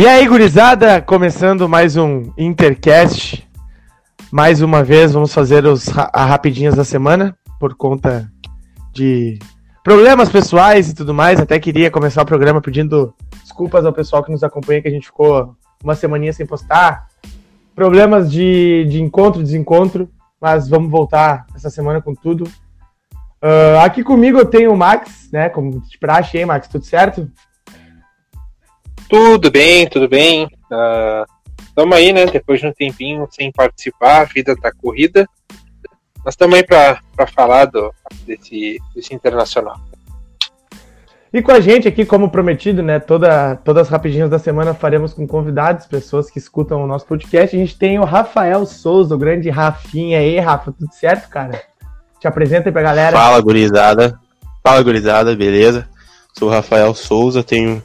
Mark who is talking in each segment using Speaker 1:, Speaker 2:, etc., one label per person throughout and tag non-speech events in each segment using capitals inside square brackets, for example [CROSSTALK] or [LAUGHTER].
Speaker 1: E aí, gurizada, começando mais um Intercast. Mais uma vez, vamos fazer os ra rapidinhas da semana, por conta de problemas pessoais e tudo mais. Até queria começar o programa pedindo desculpas ao pessoal que nos acompanha, que a gente ficou uma semaninha sem postar. Problemas de, de encontro, desencontro, mas vamos voltar essa semana com tudo. Uh, aqui comigo eu tenho o Max, né? Como de praxe, hein, Max? Tudo certo?
Speaker 2: Tudo bem, tudo bem. Estamos uh, aí, né? Depois de um tempinho sem participar, a vida tá corrida. Mas estamos aí para falar do, desse, desse internacional.
Speaker 1: E com a gente aqui, como prometido, né? Toda, todas as rapidinhas da semana faremos com convidados, pessoas que escutam o nosso podcast. A gente tem o Rafael Souza, o grande Rafinha. aí, Rafa, tudo certo, cara? Te apresenta aí pra galera.
Speaker 3: Fala, gurizada. Fala, gurizada, beleza? Sou o Rafael Souza, tenho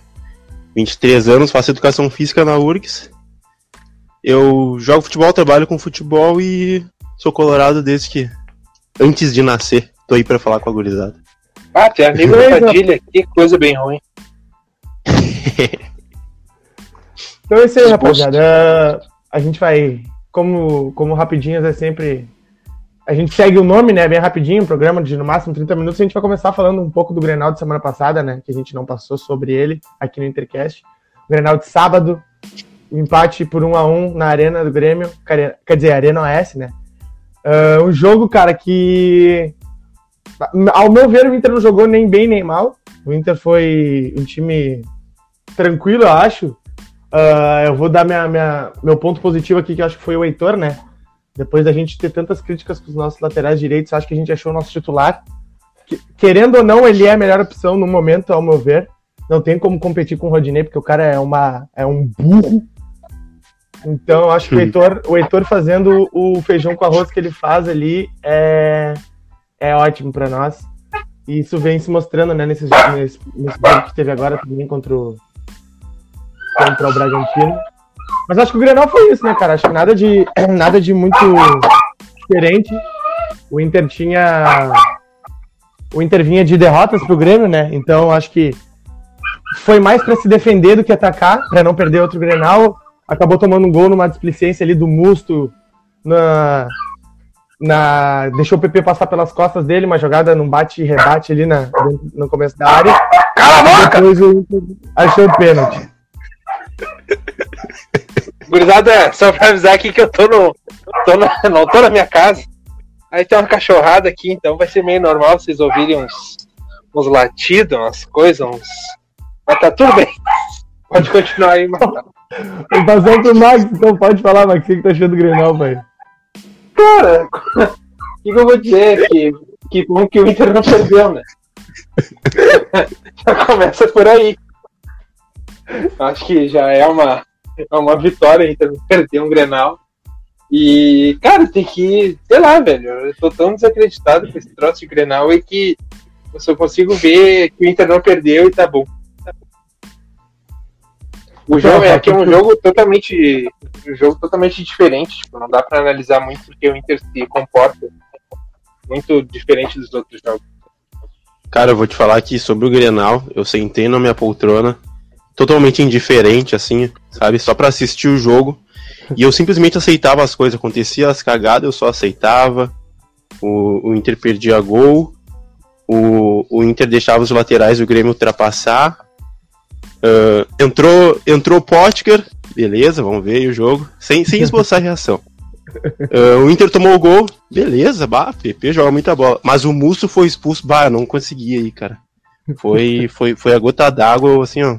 Speaker 3: 23 anos, faço educação física na URGS. Eu jogo futebol, trabalho com futebol e sou colorado desde que antes de nascer. Tô aí pra falar com a gurizada.
Speaker 2: Ah, tem amigo da Padilha, que coisa bem ruim.
Speaker 1: então é isso aí, rapaziada. A gente vai, como, como rapidinhas é sempre a gente segue o nome, né? Bem rapidinho, um programa de no máximo 30 minutos. A gente vai começar falando um pouco do Grenal de semana passada, né? Que a gente não passou sobre ele aqui no Intercast. Grenal de sábado, empate por 1 a 1 na Arena do Grêmio. Quer dizer, Arena OS, né? Uh, um jogo, cara, que. Ao meu ver, o Inter não jogou nem bem nem mal. O Inter foi um time tranquilo, eu acho. Uh, eu vou dar minha, minha, meu ponto positivo aqui, que eu acho que foi o Heitor, né? Depois da gente ter tantas críticas com os nossos laterais direitos, acho que a gente achou o nosso titular. Que, querendo ou não, ele é a melhor opção no momento, ao meu ver. Não tem como competir com o Rodinei, porque o cara é, uma, é um burro. Então, acho que o Heitor, o Heitor fazendo o feijão com arroz que ele faz ali é, é ótimo para nós. E isso vem se mostrando né, nesse, nesse, nesse jogo que teve agora também contra o, contra o Bragantino. Mas acho que o Grenal foi isso, né, cara? Acho que nada de, [CLEARS THROAT] nada de muito diferente. O Inter tinha. O Inter vinha de derrotas pro Grêmio, né? Então acho que foi mais para se defender do que atacar, para não perder outro Grenal. Acabou tomando um gol numa displicência ali do Musto na, na deixou o PP passar pelas costas dele, uma jogada num bate e rebate ali na, no começo da área.
Speaker 2: Cala a boca!
Speaker 1: Depois o Inter achou o pênalti.
Speaker 2: Gurizada, só pra avisar aqui que eu tô no. Tô na, não tô na minha casa. Aí tem uma cachorrada aqui, então vai ser meio normal vocês ouvirem uns, uns latidos, umas coisas, uns. Mas tá tudo bem. Pode continuar aí, mano.
Speaker 1: Vou passar pro Max, então pode falar, Max, o que tá achando do Grenal, velho?
Speaker 2: Cara, o que, que, eu vou dizer? Que, que bom que o Inter não perdeu, né? [LAUGHS] já começa por aí. Acho que já é uma, é uma vitória Inter perder um Grenal. E, cara, tem que, sei lá, velho, eu tô tão desacreditado com esse troço de Grenal e que eu só consigo ver que o Inter não perdeu e tá bom. O jogo é que é um jogo totalmente, um jogo totalmente diferente, tipo, não dá para analisar muito porque o Inter se comporta muito diferente dos outros jogos.
Speaker 3: Cara, eu vou te falar aqui sobre o Grenal, eu sentei na minha poltrona, totalmente indiferente, assim, sabe? Só para assistir o jogo. E eu simplesmente aceitava as coisas. Acontecia as cagadas, eu só aceitava. O, o Inter perdia gol. O, o Inter deixava os laterais do Grêmio ultrapassar. Uh, entrou entrou Potker, beleza, vamos ver o jogo. Sem, sem esboçar reação. Uh, o Inter tomou o gol, beleza, bah, PP joga muita bola. Mas o Musso foi expulso, bah, não conseguia aí, cara. Foi, foi, foi a gota d'água, assim, ó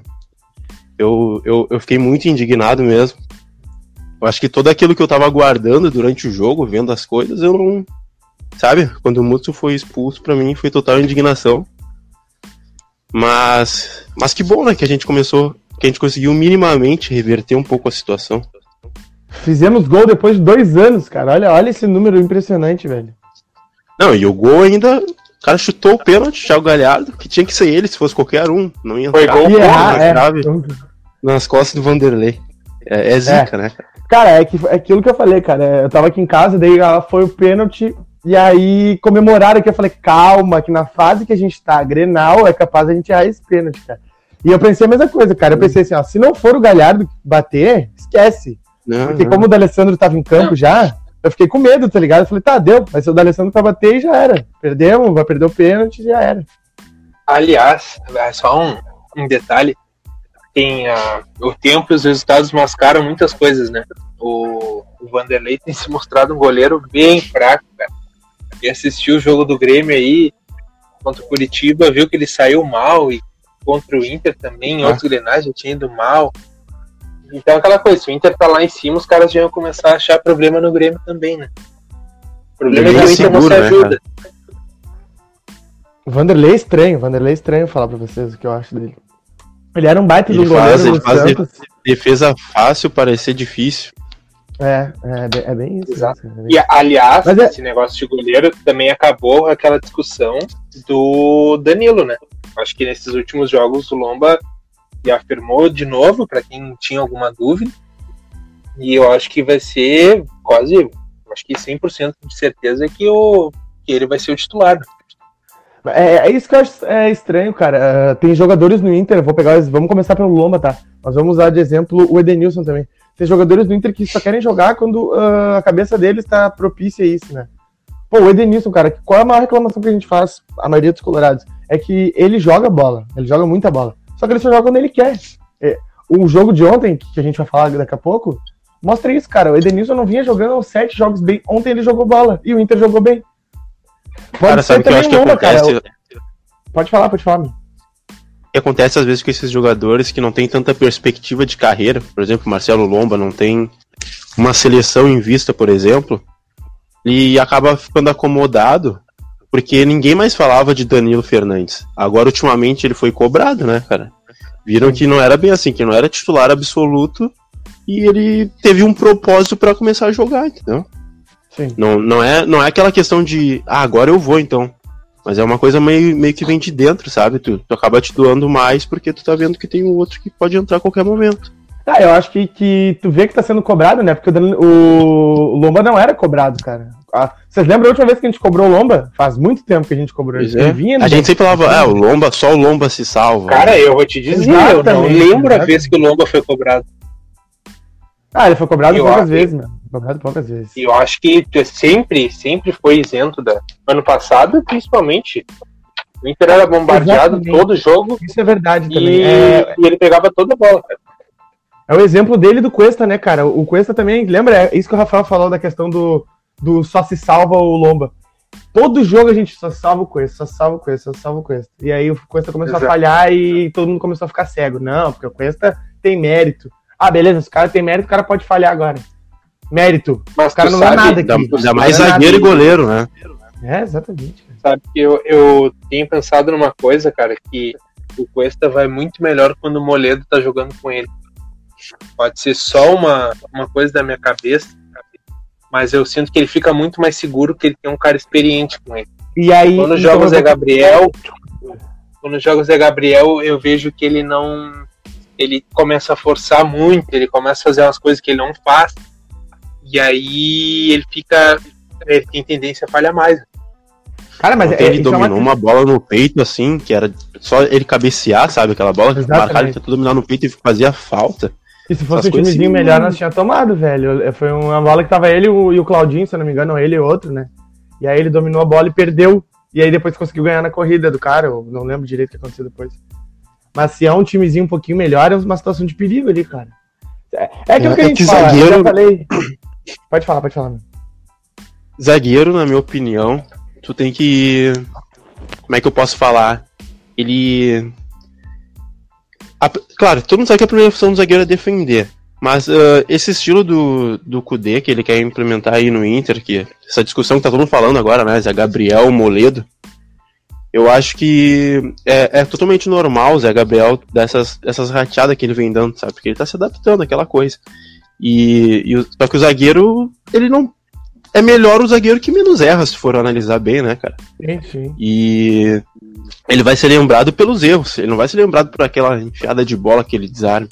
Speaker 3: eu, eu, eu fiquei muito indignado mesmo. Eu acho que todo aquilo que eu tava aguardando durante o jogo, vendo as coisas, eu não. Sabe? Quando o Mutsu foi expulso, para mim foi total indignação. Mas. Mas que bom, né? Que a gente começou. Que a gente conseguiu minimamente reverter um pouco a situação.
Speaker 1: Fizemos gol depois de dois anos, cara. Olha, olha esse número impressionante, velho.
Speaker 3: Não, e o gol ainda. O cara chutou o pênalti, Thiago Galhardo, que tinha que ser ele se fosse qualquer um. Não ia
Speaker 2: Foi gol,
Speaker 1: errar, é,
Speaker 3: nas costas do Vanderlei. É, é zica, é. né?
Speaker 1: Cara, é, que, é aquilo que eu falei, cara. Eu tava aqui em casa, daí ela foi o pênalti, e aí comemoraram aqui. Eu falei, calma, que na fase que a gente tá, Grenal, é capaz a gente errar esse pênalti, cara. E eu pensei a mesma coisa, cara. Eu pensei assim, ó, se não for o Galhardo bater, esquece. Não, Porque não. como o D'Alessandro tava em campo não. já, eu fiquei com medo, tá ligado? Eu falei, tá, deu. Mas se o D'Alessandro pra bater, já era. Perdemos, vai perder o pênalti, já era.
Speaker 2: Aliás, é só um, um detalhe. Tem uh, o tempo e os resultados mascaram muitas coisas, né? O, o Vanderlei tem se mostrado um goleiro bem fraco, cara. E assistiu o jogo do Grêmio aí contra o Curitiba, viu que ele saiu mal e contra o Inter também, em ah. outros grenais já tinha ido mal. Então aquela coisa, se o Inter tá lá em cima, os caras já iam começar a achar problema no Grêmio também, né? O problema é que o Inter seguro, não se né, ajuda. Né,
Speaker 1: o Vanderlei é estranho, o Vanderlei é estranho falar pra vocês o que eu acho dele. Ele era um baita do goleiro
Speaker 3: faz, ele faz Santos. defesa fácil parecer difícil.
Speaker 1: É, é, é bem isso.
Speaker 2: Exato. É bem... E aliás, é... esse negócio de goleiro também acabou aquela discussão do Danilo, né? Acho que nesses últimos jogos o Lomba afirmou de novo, para quem tinha alguma dúvida. E eu acho que vai ser quase, acho que 100% de certeza que, o, que ele vai ser o titular.
Speaker 1: É, é isso que eu acho é estranho, cara. Uh, tem jogadores no Inter, vou pegar, vamos começar pelo Lomba, tá? Nós vamos usar de exemplo o Edenilson também. Tem jogadores do Inter que só querem jogar quando uh, a cabeça deles está propícia a isso, né? Pô, o Edenilson, cara, qual é a maior reclamação que a gente faz, a maioria dos colorados? É que ele joga bola, ele joga muita bola. Só que ele só joga quando ele quer. É, o jogo de ontem, que a gente vai falar daqui a pouco, mostra isso, cara. O Edenilson não vinha jogando sete jogos bem. Ontem ele jogou bola e o Inter jogou bem.
Speaker 3: Pode cara, também que uma, acontece... cara.
Speaker 1: Pode falar, pode falar.
Speaker 3: Que acontece às vezes com esses jogadores que não tem tanta perspectiva de carreira. Por exemplo, Marcelo Lomba não tem uma seleção em vista, por exemplo, e acaba ficando acomodado porque ninguém mais falava de Danilo Fernandes. Agora, ultimamente, ele foi cobrado, né, cara? Viram que não era bem assim, que não era titular absoluto e ele teve um propósito para começar a jogar, entendeu? Sim. Não, não, é, não é aquela questão de, ah, agora eu vou então. Mas é uma coisa meio, meio que vem de dentro, sabe? Tu, tu acaba te doando mais porque tu tá vendo que tem um outro que pode entrar a qualquer momento.
Speaker 1: Ah, eu acho que, que tu vê que tá sendo cobrado, né? Porque o, o Lomba não era cobrado, cara. Ah, vocês lembram a última vez que a gente cobrou o Lomba? Faz muito tempo que a gente cobrou ele.
Speaker 3: É. Vinha, a gente sempre falava, é, o Lomba, só o Lomba se salva.
Speaker 2: Cara, eu vou te dizer, eu não lembro a vez que o Lomba foi cobrado.
Speaker 1: Ah, ele foi cobrado eu acho, vezes, mano. Poucas vezes.
Speaker 2: E eu acho que sempre, sempre foi isento da. Ano passado, principalmente. O Inter era bombardeado Exatamente. todo jogo.
Speaker 1: Isso é verdade também.
Speaker 2: E, é... e ele pegava toda a bola, cara.
Speaker 1: É o exemplo dele do Cuesta, né, cara? O Cuesta também, lembra? É isso que o Rafael falou da questão do, do só se salva o Lomba. Todo jogo a gente só salva o Cuesta, só salva o Cuesta, só salva o Cuesta. E aí o Cuesta começou Exato. a falhar e todo mundo começou a ficar cego. Não, porque o Cuesta tem mérito. Ah, beleza, se o cara tem mérito, o cara pode falhar agora. Mérito. Mas o cara não sabe, é nada aqui.
Speaker 3: Ainda mais zagueiro e goleiro, né?
Speaker 1: É, exatamente.
Speaker 2: Sabe que eu, eu tenho pensado numa coisa, cara, que o Cuesta vai muito melhor quando o Moledo tá jogando com ele. Pode ser só uma, uma coisa da minha cabeça, mas eu sinto que ele fica muito mais seguro que ele tem um cara experiente com ele.
Speaker 1: E aí,
Speaker 2: quando joga o Zé Gabriel, quando joga o Zé Gabriel, eu vejo que ele não ele começa a forçar muito, ele começa a fazer umas coisas que ele não faz. E aí ele fica ele tem tendência a falhar mais.
Speaker 3: Cara, mas é, ele dominou é uma... uma... bola no peito, assim, que era só ele cabecear, sabe? Aquela bola que marcava, ele tentou dominar no peito e fazia falta.
Speaker 1: E se fosse um timezinho assim, melhor, nós tinha tomado, velho. É, foi uma bola que tava ele e o, Claudinho, se eu não me engano, ou ele e outro, né? E aí ele dominou a bola e perdeu. E aí depois conseguiu ganhar na corrida do cara. Eu não lembro direito o que aconteceu depois. Mas se é um timezinho um pouquinho melhor, é uma situação de perigo ali, cara. É, é aquilo é, que a gente fala. Zagueiro... Eu já falei. [COUGHS] Pode falar, pode falar.
Speaker 3: Zagueiro, na minha opinião, tu tem que. Como é que eu posso falar? Ele a, claro, todo mundo sabe que a primeira função do zagueiro é defender. Mas uh, esse estilo do, do Kudê que ele quer implementar aí no Inter, que essa discussão que tá todo mundo falando agora, né? Zé Gabriel, Moledo. Eu acho que é, é totalmente normal o Zé Gabriel dessas, dessas rateadas que ele vem dando, sabe? Porque ele tá se adaptando àquela coisa. E, e só que o zagueiro, ele não. É melhor o zagueiro que menos erra, se for analisar bem, né, cara?
Speaker 1: Sim.
Speaker 3: E ele vai ser lembrado pelos erros, ele não vai ser lembrado por aquela enfiada de bola que ele desarme.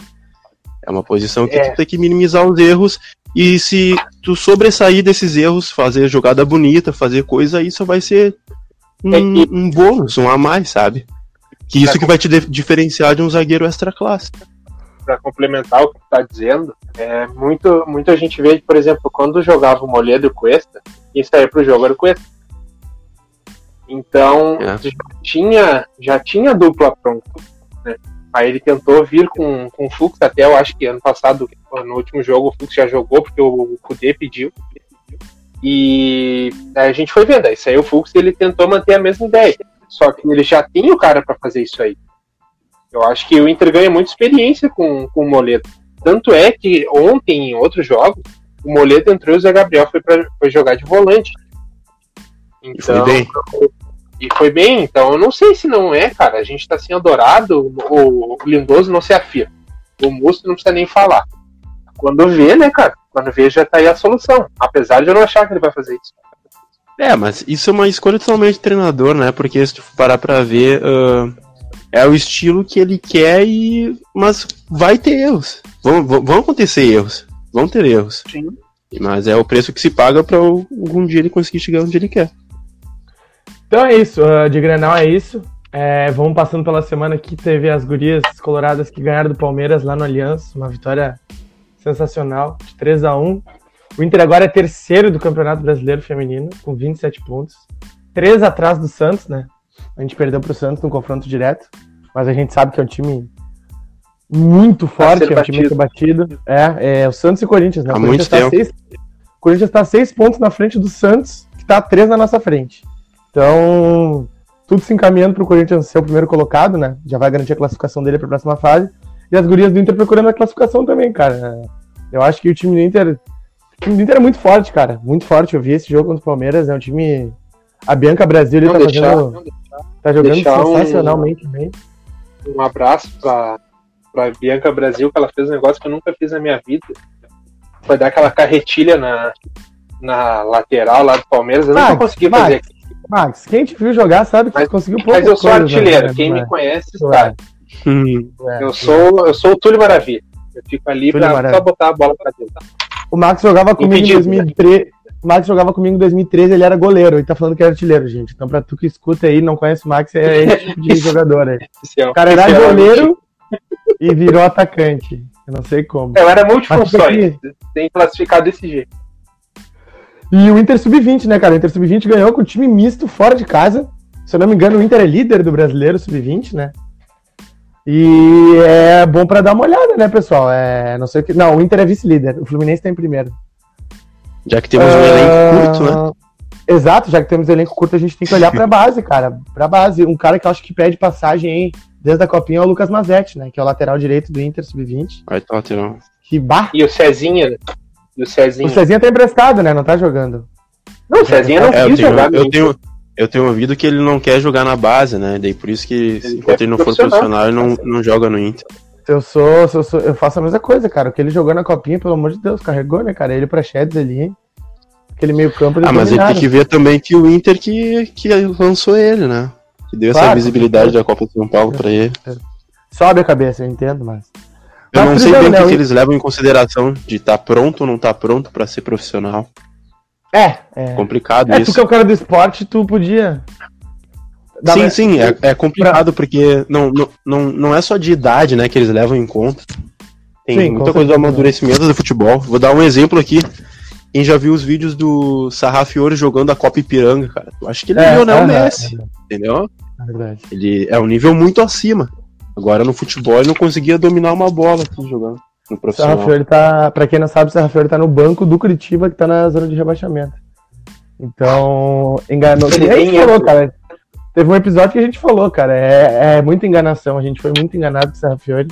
Speaker 3: É uma posição que é. tu tem que minimizar os erros e se tu sobressair desses erros, fazer jogada bonita, fazer coisa, isso vai ser um, é que... um bônus, um a mais, sabe? Que isso que vai te diferenciar de um zagueiro extra classe.
Speaker 2: Para complementar o que tu tá dizendo, é muito, muita gente vê, por exemplo, quando jogava o Moledo e o Cuesta, quem saía pro jogo era o Cuesta. Então, é. já, tinha, já tinha dupla pronta. Né? Aí ele tentou vir com, com o Fux, até eu acho que ano passado, no último jogo, o Fux já jogou, porque o Kudê pediu. E aí a gente foi vendo, aí saiu o Fux e ele tentou manter a mesma ideia. Só que ele já tem o cara para fazer isso aí. Eu acho que o Inter ganha muita experiência com, com o Moledo. Tanto é que ontem, em outros jogos, o Moledo entrou e o Zé Gabriel foi, pra, foi jogar de volante.
Speaker 3: Então, e foi bem.
Speaker 2: E foi bem, então eu não sei se não é, cara. A gente tá sendo adorado, o Lindoso não se afirma. O Musto não precisa nem falar. Quando vê, né, cara? Quando vê, já tá aí a solução. Apesar de eu não achar que ele vai fazer isso.
Speaker 3: É, mas isso é uma escolha totalmente de treinador, né? Porque se tu parar pra ver, uh, é o estilo que ele quer e. Mas vai ter erros. Vão, vão acontecer erros. Vão ter erros. Sim. Mas é o preço que se paga pra algum dia ele conseguir chegar onde ele quer.
Speaker 1: Então é isso, uh, de Grenal é isso. É, vamos passando pela semana que teve as gurias coloradas que ganharam do Palmeiras lá no Aliança, uma vitória sensacional, de 3 a 1 O Inter agora é terceiro do Campeonato Brasileiro Feminino, com 27 pontos. Três atrás do Santos, né? A gente perdeu para o Santos no confronto direto, mas a gente sabe que é um time muito forte, é um time muito batido. É, é o Santos e o Corinthians, né?
Speaker 3: Há
Speaker 1: o Corinthians
Speaker 3: muito tá
Speaker 1: seis, o Corinthians está seis pontos na frente do Santos, que está três na nossa frente. Então, tudo se encaminhando para o Corinthians ser o primeiro colocado, né? Já vai garantir a classificação dele para a próxima fase. E as gurias do Inter procurando a classificação também, cara. Eu acho que o time do Inter. O time do Inter é muito forte, cara. Muito forte. Eu vi esse jogo contra o Palmeiras. É um time. A Bianca Brasil ele tá deixar, fazendo. Tá jogando sensacionalmente
Speaker 2: um,
Speaker 1: bem.
Speaker 2: Um abraço pra, pra Bianca Brasil, que ela fez um negócio que eu nunca fiz na minha vida. Foi dar aquela carretilha na, na lateral lá do Palmeiras. Eu Max, nunca consegui Max, fazer aqui.
Speaker 1: Max, quem te viu jogar sabe que mas, conseguiu pouco.
Speaker 2: Mas eu sou artilheiro, né? quem me conhece sabe. É, eu, sou, eu sou o Túlio Maravilha. Eu fico ali Túlio pra Maravilha. só botar a bola pra dentro.
Speaker 1: O Max jogava comigo Impedido, em 2013. O Max jogava comigo em 2013, ele era goleiro, ele tá falando que era artilheiro, gente. Então, pra tu que escuta aí, não conhece o Max, é [LAUGHS] esse tipo de jogador aí. O cara era goleiro [LAUGHS] e virou atacante. Eu não sei como.
Speaker 2: Eu era multifunções, tem classificado desse jeito.
Speaker 1: E o Inter Sub-20, né, cara? O Inter Sub-20 ganhou com o time misto fora de casa. Se eu não me engano, o Inter é líder do brasileiro Sub-20, né? E é bom para dar uma olhada, né, pessoal? É, não sei o que. Não, o Inter é vice-líder. O Fluminense tá em primeiro.
Speaker 3: Já que temos uh... um elenco curto, né?
Speaker 1: Exato, já que temos um elenco curto, a gente tem que olhar pra base, cara. Pra base. Um cara que eu acho que pede passagem aí desde a copinha é o Lucas Mazetti, né? Que é o lateral direito do Inter Sub-20.
Speaker 3: Vai, tá, lateral.
Speaker 1: Que bar...
Speaker 2: E o Cezinha, e o Cezinha.
Speaker 1: O Cezinha tá emprestado, né? Não tá jogando.
Speaker 2: Não, o Cezinha não é, quis
Speaker 3: eu tenho,
Speaker 2: jogar.
Speaker 3: Eu tenho, eu tenho ouvido que ele não quer jogar na base, né? Daí por isso que ele enquanto ele não for profissional, ele não, não joga no Inter.
Speaker 1: Eu sou, eu sou, eu faço a mesma coisa, cara. O que ele jogou na copinha, pelo amor de Deus, carregou, né, cara? Ele pra Sheds ali. Aquele meio campo.
Speaker 3: Ah, mas ele tem que ver também que o Inter que, que lançou ele, né? Que deu claro, essa visibilidade da Copa de São Paulo pra ele.
Speaker 1: Sobe a cabeça, eu entendo, mas.
Speaker 3: Eu não sei bem o né, que, que, eles levam em consideração de estar tá pronto ou não estar tá pronto para ser profissional.
Speaker 1: É, é.
Speaker 3: Complicado
Speaker 1: é,
Speaker 3: isso.
Speaker 1: Tu que é o cara do esporte, tu podia.
Speaker 3: Sim, mais... sim, é, é complicado pra... porque não, não, não, não é só de idade, né, que eles levam em conta. Tem sim, muita coisa do amadurecimento do futebol. Vou dar um exemplo aqui. Quem já viu os vídeos do Sarrafiore jogando a Copa Ipiranga, cara? Eu acho que ele é, é Lionel é, Messi, é, entendeu? É verdade. Ele é um nível muito acima. Agora no futebol ele não conseguia dominar uma bola aqui jogando. No profissional.
Speaker 1: Tá, pra quem não sabe, o Serra Fiore tá no banco do Curitiba, que tá na zona de rebaixamento. Então, enganou. Ele gente falou, cara. Teve um episódio que a gente falou, cara. É, é muita enganação. A gente foi muito enganado com o Serra Fiore.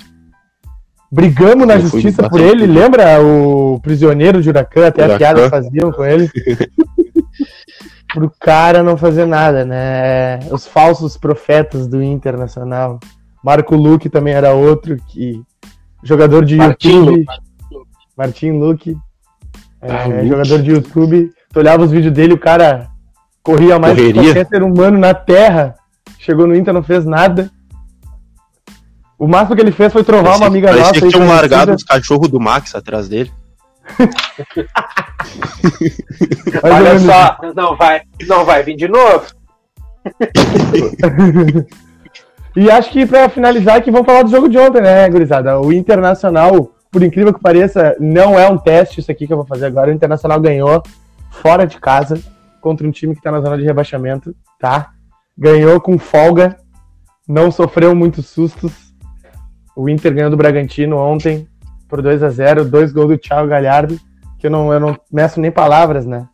Speaker 1: Brigamos na Eu justiça por ele. Lembra o prisioneiro de Huracan? Até Huracan. a piada faziam com ele. [LAUGHS] Pro cara não fazer nada, né? Os falsos profetas do Internacional. Marco Luque também era outro que jogador de Martin YouTube. Luke. Martin Luque. É, ah, jogador de YouTube. Tu olhava os vídeos dele, o cara corria mais que qualquer ser humano na Terra. Chegou no Inter, não fez nada. O máximo que ele fez foi trovar uma amiga
Speaker 3: nossa. que tinham largado os cachorros do Max atrás dele. [LAUGHS]
Speaker 2: Olha só, não vai, não vai vir de novo. [LAUGHS]
Speaker 1: E acho que para finalizar que vamos falar do jogo de ontem, né, gurizada? O Internacional, por incrível que pareça, não é um teste isso aqui que eu vou fazer agora. O Internacional ganhou fora de casa contra um time que tá na zona de rebaixamento, tá? Ganhou com folga, não sofreu muitos sustos. O Inter ganhou do Bragantino ontem por 2 a 0 dois gols do Thiago Galhardo, que eu não, eu não meço nem palavras, né?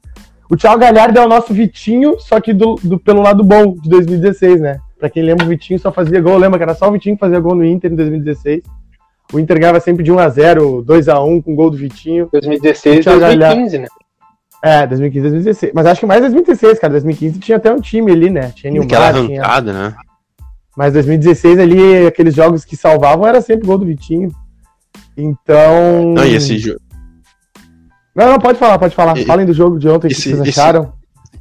Speaker 1: O Thiago Galhardo é o nosso Vitinho, só que do, do, pelo lado bom, de 2016, né? Pra quem lembra, o Vitinho só fazia gol. Lembra que era só o Vitinho que fazia gol no Inter em 2016. O Inter ganhava sempre de 1x0, 2x1 com gol do Vitinho.
Speaker 2: 2016 e 2015, né?
Speaker 1: É, 2015 2016. Mas acho que mais 2016, cara. 2015 tinha até um time ali, né? Tinha
Speaker 3: Nilmar, Aquela arrancada, tinha... né?
Speaker 1: Mas 2016 ali, aqueles jogos que salvavam era sempre gol do Vitinho. Então.
Speaker 3: Não, e esse jogo.
Speaker 1: Não, não, pode falar, pode falar. E... Falem do jogo de ontem, o que vocês acharam.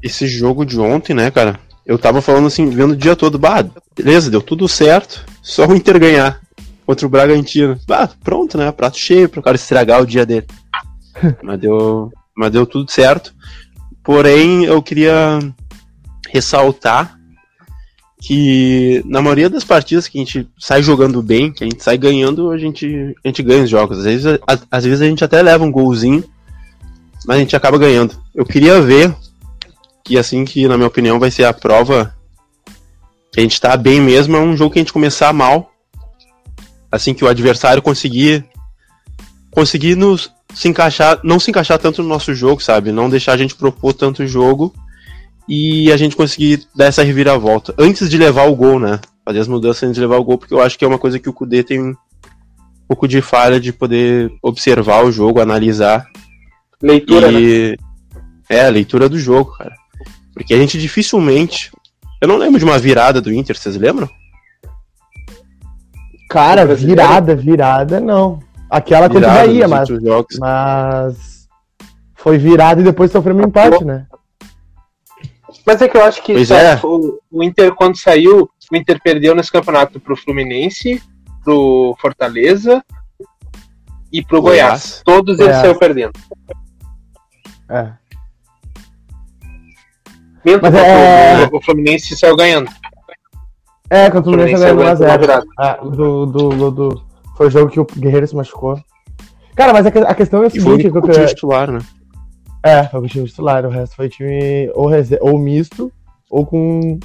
Speaker 3: Esse, esse jogo de ontem, né, cara? eu tava falando assim, vendo o dia todo, bah, beleza, deu tudo certo, só o Inter ganhar contra o Bragantino. Bah, pronto, né? Prato cheio pro cara estragar o dia dele. [LAUGHS] mas deu, mas deu tudo certo. Porém, eu queria ressaltar que na maioria das partidas que a gente sai jogando bem, que a gente sai ganhando, a gente, a gente ganha os jogos. Às vezes, às vezes a gente até leva um golzinho, mas a gente acaba ganhando. Eu queria ver que assim que, na minha opinião, vai ser a prova que a gente tá bem mesmo, é um jogo que a gente começar mal. Assim que o adversário conseguir conseguir nos se encaixar, não se encaixar tanto no nosso jogo, sabe? Não deixar a gente propor tanto jogo e a gente conseguir dar essa reviravolta antes de levar o gol, né? Fazer as mudanças antes de levar o gol, porque eu acho que é uma coisa que o Kudê tem um pouco de falha de poder observar o jogo, analisar.
Speaker 2: Leitura, e... né?
Speaker 3: É, a leitura do jogo, cara. Porque a gente dificilmente. Eu não lembro de uma virada do Inter, vocês lembram?
Speaker 1: Cara, virada, virada, não. Aquela contra o Bahia, mas, mas. Foi virada e depois sofreu um empate, né?
Speaker 2: Mas é que eu acho que
Speaker 3: é.
Speaker 2: o, o, Inter, quando saiu, o Inter perdeu nesse campeonato pro Fluminense, pro Fortaleza e pro Goiás. Goiás. Todos eles é. saiu perdendo.
Speaker 1: É.
Speaker 2: Mas é... o, Fluminense saiu ganhando.
Speaker 1: É, contra o Fluminense saiu ganhando 1x0. Ah, do, do, do, do, Foi o jogo que o Guerreiro se machucou. Cara, mas a, questão é o seguinte...
Speaker 3: Foi o time titular, né?
Speaker 1: É, foi o time titular. O resto foi time ou, ou misto, ou com...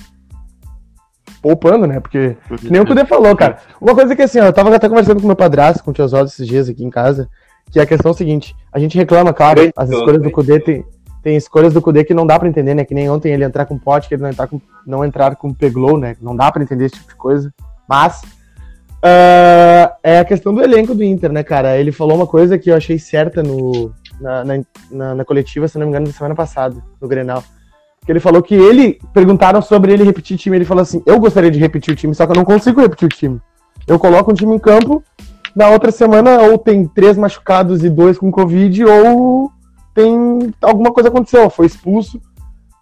Speaker 1: Poupando, né? Porque, que nem o Kudê falou, cara. Uma coisa que assim, ó, eu tava até conversando com meu padrasto, com o tio Oswaldo esses dias aqui em casa, que a questão é a seguinte, a gente reclama, claro, as escolhas do Kudê tem tem escolhas do Kudê que não dá para entender, né? Que nem ontem ele entrar com pote, que ele não entrar com, não entrar com Peglow, né? Não dá para entender esse tipo de coisa. Mas uh, é a questão do elenco do Inter, né, cara? Ele falou uma coisa que eu achei certa no, na, na, na, coletiva, se não me engano, da semana passada, no Grenal. Que ele falou que ele, perguntaram sobre ele repetir time, ele falou assim, eu gostaria de repetir o time, só que eu não consigo repetir o time. Eu coloco um time em campo, na outra semana ou tem três machucados e dois com Covid, ou tem alguma coisa aconteceu, foi expulso.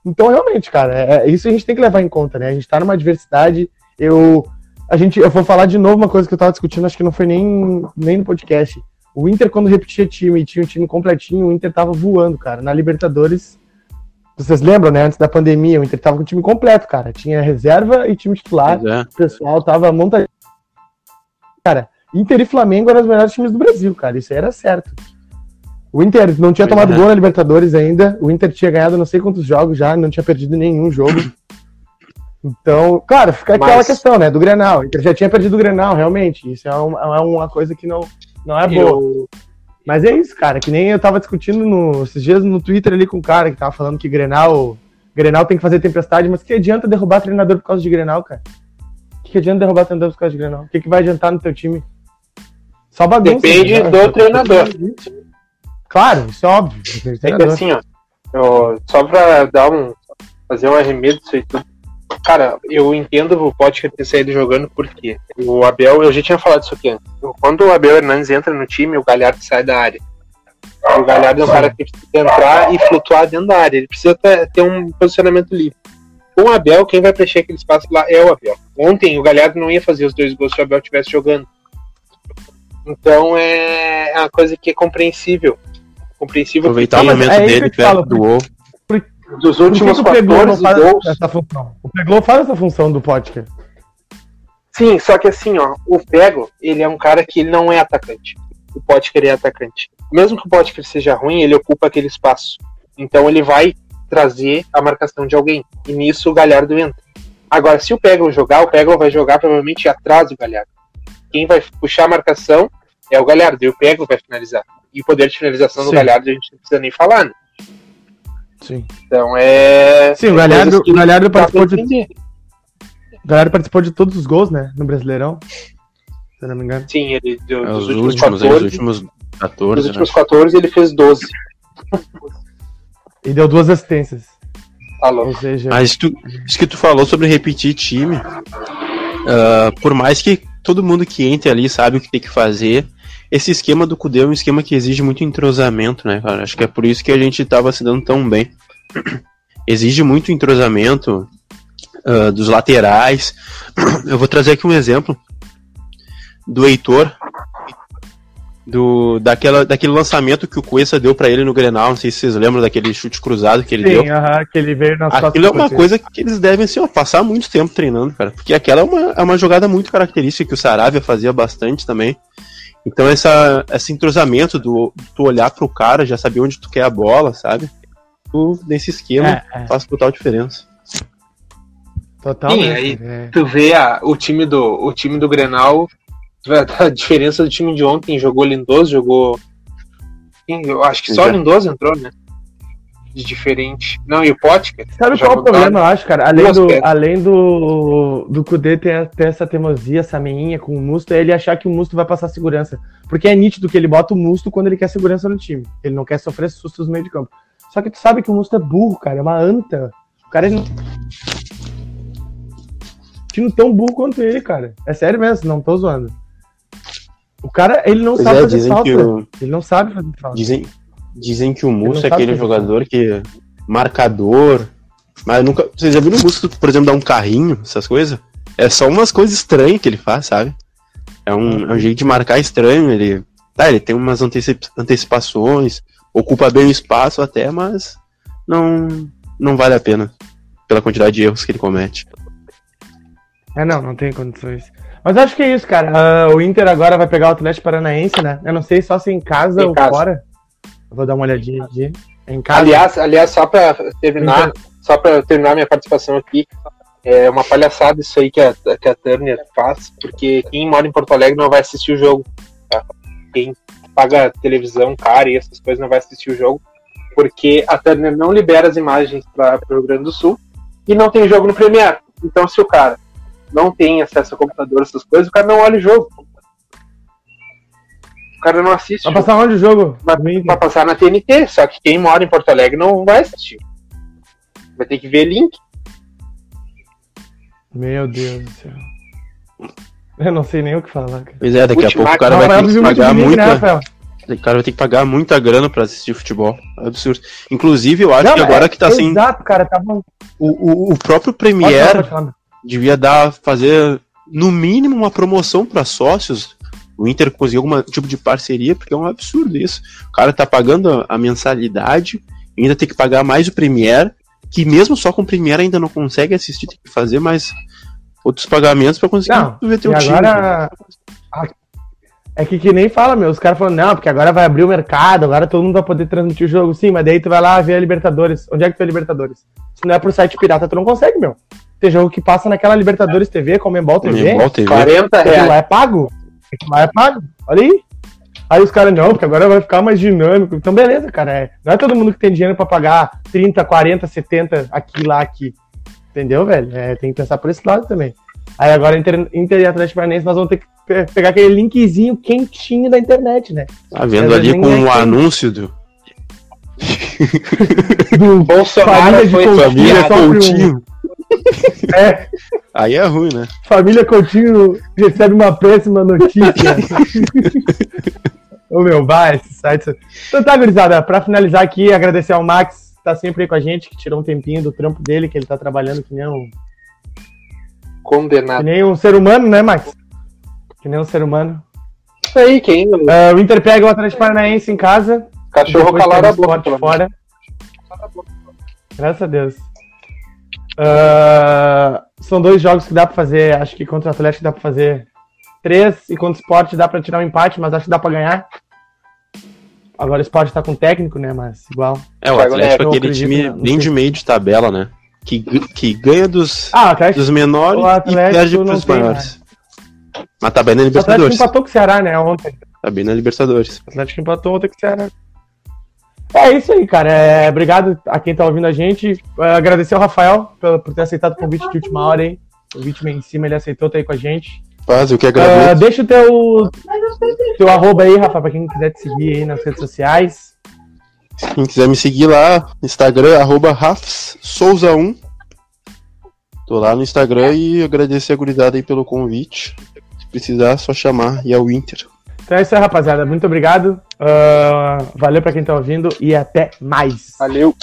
Speaker 1: Então, realmente, cara, é, isso a gente tem que levar em conta, né? A gente tá numa diversidade. Eu, a gente, eu vou falar de novo uma coisa que eu tava discutindo, acho que não foi nem, nem no podcast. O Inter, quando repetia time e tinha um time completinho, o Inter tava voando, cara. Na Libertadores, vocês lembram, né? Antes da pandemia, o Inter tava com o time completo, cara. Tinha reserva e time titular. É. O pessoal tava montado. Cara, Inter e Flamengo eram os melhores times do Brasil, cara. Isso aí era certo. O Inter não tinha tomado é. gol na Libertadores ainda. O Inter tinha ganhado não sei quantos jogos já, não tinha perdido nenhum jogo. Então, claro, fica aquela Mas... questão, né, do Grenal. Inter já tinha perdido o Grenal, realmente. Isso é uma, é uma coisa que não, não é boa. Eu... Mas é isso, cara, que nem eu tava discutindo no, esses dias no Twitter ali com um cara que tava falando que Grenal, Grenal tem que fazer tempestade, mas que adianta derrubar treinador por causa de Grenal, cara? O que, que adianta derrubar treinador por causa de Grenal? O que, que vai adiantar no teu time?
Speaker 2: Só bagunça. Depende né? do treinador.
Speaker 1: Claro, isso é óbvio.
Speaker 2: É que assim, ó, eu, só pra dar um. fazer um arremedo disso aí tudo. Cara, eu entendo o Pote ter saído jogando porque o Abel, eu já tinha falado isso aqui antes. Quando o Abel Hernandes entra no time, o Galhardo sai da área. O Galhardo é um cara que precisa entrar e flutuar dentro da área. Ele precisa ter, ter um posicionamento livre. Com o Abel, quem vai preencher aquele espaço lá é o Abel. Ontem o Galhardo não ia fazer os dois gols se o Abel estivesse jogando. Então é uma coisa que é compreensível compreensível.
Speaker 3: Aproveitar o momento é dele perto do ovo.
Speaker 2: Dos últimos por que 14
Speaker 1: gols. Essa função? O Peglow faz essa função do podcast.
Speaker 2: Sim, só que assim, ó, o Pego, ele é um cara que ele não é atacante. O Potker é atacante. Mesmo que o Potker seja ruim, ele ocupa aquele espaço. Então ele vai trazer a marcação de alguém. E nisso o Galhardo entra. Agora, se o Pego jogar, o Pego vai jogar provavelmente atrás do Galhardo. Quem vai puxar a marcação é o Galhardo, e o Pego vai finalizar. E o poder de finalização
Speaker 1: Sim.
Speaker 2: do Galhardo a gente não precisa nem falar, né?
Speaker 1: Sim.
Speaker 2: Então é.
Speaker 1: Sim, o
Speaker 2: é
Speaker 1: Galhardo,
Speaker 2: que
Speaker 1: o Galhardo participou de, o Galhardo participou de todos os gols, né? No Brasileirão. Se não me engano.
Speaker 2: Sim, ele deu,
Speaker 3: É, os
Speaker 2: últimos,
Speaker 3: últimos,
Speaker 2: 14,
Speaker 3: os últimos 14,
Speaker 2: dos
Speaker 3: né?
Speaker 2: últimos 14 ele fez 12.
Speaker 1: E deu duas assistências.
Speaker 2: Tá louco.
Speaker 1: Ou seja,
Speaker 3: Mas tu, isso que tu falou sobre repetir time, ah, por mais que todo mundo que entre ali sabe o que tem que fazer, esse esquema do Cudê é um esquema que exige muito entrosamento, né, cara? Acho que é por isso que a gente tava se dando tão bem. [CLEARS THROAT] Exige muito entrosamento ah, dos laterais. [CLEARS THROAT] Eu vou trazer aqui um exemplo do Heitor, do, daquela, daquele lançamento que o Cuesta deu pra ele no Grenal. Não sei se vocês lembram daquele chute cruzado que ele deu.
Speaker 1: sim, aham, que ele veio nas
Speaker 3: Aquilo é uma coisa que eles devem assim, ó, passar muito tempo treinando, cara. Porque aquela é uma, é uma jogada muito característica que o Saravia fazia bastante também. Então essa, esse entrosamento do tu olhar pro cara, já saber onde tu quer a bola, sabe? Tu, nesse esquema,
Speaker 1: É, é,
Speaker 3: faz total diferença.
Speaker 1: total.
Speaker 2: Sim,
Speaker 1: né,
Speaker 2: aí-?
Speaker 1: É.
Speaker 2: Tu vê a, o time do o time do Grenal, [LAUGHS] a, diferença do time de ontem, jogou Lindoso, jogou eu acho que só
Speaker 3: Já.
Speaker 2: Lindoso entrou, né? De diferente. Não, e o Potker.
Speaker 1: Sabe qual é o problema, eu acho, cara? Além do, além do, do Kudê ter, ter essa teimosia, essa meinha com o Musto, é ele achar que o Musto vai passar segurança. Porque é nítido que ele bota o Musto quando ele quer segurança no time. Ele não quer sofrer sustos no meio de campo. Só que tu sabe que o Musto é burro, cara. É uma anta. O cara é. Time tão burro quanto ele, cara. É sério mesmo, não tô zoando. O cara, ele não
Speaker 3: Pois
Speaker 1: sabe
Speaker 3: é,
Speaker 1: fazer falta.
Speaker 3: o,
Speaker 1: Ele não sabe fazer falta.
Speaker 3: dizem, dizem que o Musso é aquele jogador que marcador, mas nunca, vocês já viram o Musso, por exemplo, dar um carrinho, essas coisas? É só umas coisas estranhas que ele faz, sabe? É um, é um jeito de marcar estranho, ele, tá, ele tem umas antecip- antecipações, ocupa bem o espaço até, mas não, não vale a pena pela quantidade de erros que ele comete.
Speaker 1: É, não, não tem condições. Mas acho que é isso, cara. Ah, o Inter agora vai pegar o Atlético Paranaense, né? Eu não sei só se em casa
Speaker 2: Em
Speaker 1: ou
Speaker 2: casa.
Speaker 1: fora. Eu vou dar uma olhadinha aqui. Em casa.
Speaker 2: Aliás, aliás, só pra terminar, só para terminar minha participação aqui, é uma palhaçada isso aí que a, que a Turner faz, porque quem mora em Porto Alegre não vai assistir o jogo. tá? Quem paga televisão cara e essas coisas não vai assistir o jogo, porque a Turner não libera as imagens para o Rio Grande do Sul e não tem jogo no Premiere. Então, se o cara não tem acesso a computador, essas coisas, o cara não olha o jogo. O cara não assiste.
Speaker 1: Vai
Speaker 2: jogo.
Speaker 1: passar onde o jogo?
Speaker 2: Vai, vai passar na TNT, só que quem mora em Porto Alegre não vai assistir. Vai ter que ver link.
Speaker 1: Meu Deus do céu. Eu não sei nem o que falar, cara.
Speaker 3: Pois é, daqui a pouco o cara vai ter que
Speaker 1: obviamente
Speaker 3: pagar
Speaker 1: né,
Speaker 3: muita,
Speaker 1: Rafael?
Speaker 3: o cara vai ter que pagar muita grana pra assistir futebol. É absurdo. Inclusive, eu acho
Speaker 1: Não,
Speaker 3: que agora
Speaker 1: é-
Speaker 3: que tá sem
Speaker 1: Exato, cara. Tá bom.
Speaker 3: o, o, o próprio Premiere devia dar, fazer no mínimo uma promoção para sócios. O Inter conseguir algum tipo de parceria, porque é um absurdo isso. O cara tá pagando a, mensalidade, ainda tem que pagar mais o Premiere, que mesmo só com o Premiere ainda não consegue assistir, tem que fazer mais outros pagamentos para conseguir
Speaker 1: Não,
Speaker 3: ver teu
Speaker 1: e
Speaker 3: time.
Speaker 1: agora. a- É que, que nem fala, meu. Os caras falam, não, porque agora vai abrir o mercado, agora todo mundo vai poder transmitir o jogo. Sim, mas daí tu vai lá ver a Libertadores. Onde é que tu vê a Libertadores? Se não é pro site pirata, tu não consegue, meu. Tem jogo que passa naquela Libertadores TV, Comembol TV.
Speaker 3: Comembol TV.
Speaker 2: 40
Speaker 1: Aquilo lá
Speaker 2: reais.
Speaker 1: é pago? Lá é pago? Olha aí. Aí os caras, não, porque agora vai ficar mais dinâmico. Então, beleza, cara. É, não é todo mundo que tem dinheiro pra pagar 30, 40, 70 aqui, lá, aqui. Entendeu, velho? É, tem que pensar por esse lado também. Aí agora, Inter, Inter e Atlético Paranaense, nós vamos ter que pe- pegar aquele linkzinho quentinho da internet, né?
Speaker 3: Tá vendo
Speaker 1: É,
Speaker 3: ali com o
Speaker 1: tem-
Speaker 3: anúncio do [LAUGHS]
Speaker 1: Do
Speaker 2: Bolsonaro foi
Speaker 3: Família
Speaker 1: pro-
Speaker 3: Coutinho.
Speaker 1: É, [LAUGHS]
Speaker 3: Aí é ruim, né?
Speaker 1: família Coutinho recebe uma péssima notícia. [LAUGHS] Ô meu, vai, esse site. Então tá, gurizada, pra finalizar aqui, agradecer ao Max, que tá sempre aí com a gente, que tirou um tempinho do trampo dele, que ele tá trabalhando que nem um, que
Speaker 2: Condenado.
Speaker 1: nem um ser humano, né, Max? Que nem um ser humano.
Speaker 2: Isso aí, quem? O
Speaker 1: Ah, o Inter pega o Atlético Paranaense em casa.
Speaker 2: cachorro
Speaker 1: pega
Speaker 2: a boca.
Speaker 1: Fora. Graças a Deus. Uh, são dois jogos que dá pra fazer, acho que contra o Atlético dá pra fazer três, e contra o Sport dá pra tirar um empate, mas acho que dá pra ganhar. Agora o Sport tá com técnico, né, mas igual.
Speaker 3: É, o Atlético é aquele time bem de meio de tabela, né? Que, que ganha dos, ah, dos menores e perde pros maiores. Né? Mas tá bem na Libertadores. O Atlético
Speaker 1: empatou com o Ceará, né, ontem.
Speaker 3: Tá bem na Libertadores.
Speaker 1: O Atlético empatou ontem com o Ceará. É isso aí, cara. É, obrigado a quem tá ouvindo a gente. É, agradecer ao Rafael por, por, ter aceitado o convite de última hora aí. O convite em cima, ele aceitou tá aí com a gente.
Speaker 3: Faz, eu que agradeço.
Speaker 1: Uh, deixa o teu, teu arroba aí, Rafa, pra quem quiser te seguir aí nas redes sociais.
Speaker 3: Quem quiser me seguir lá, Instagram, arroba Souza1. Tô lá no Instagram e agradecer a gurizada aí pelo convite. Se precisar, é só chamar e é o Inter.
Speaker 1: Então é isso aí, rapaziada. Muito obrigado. Uh, valeu para quem tá ouvindo e até mais.
Speaker 2: Valeu.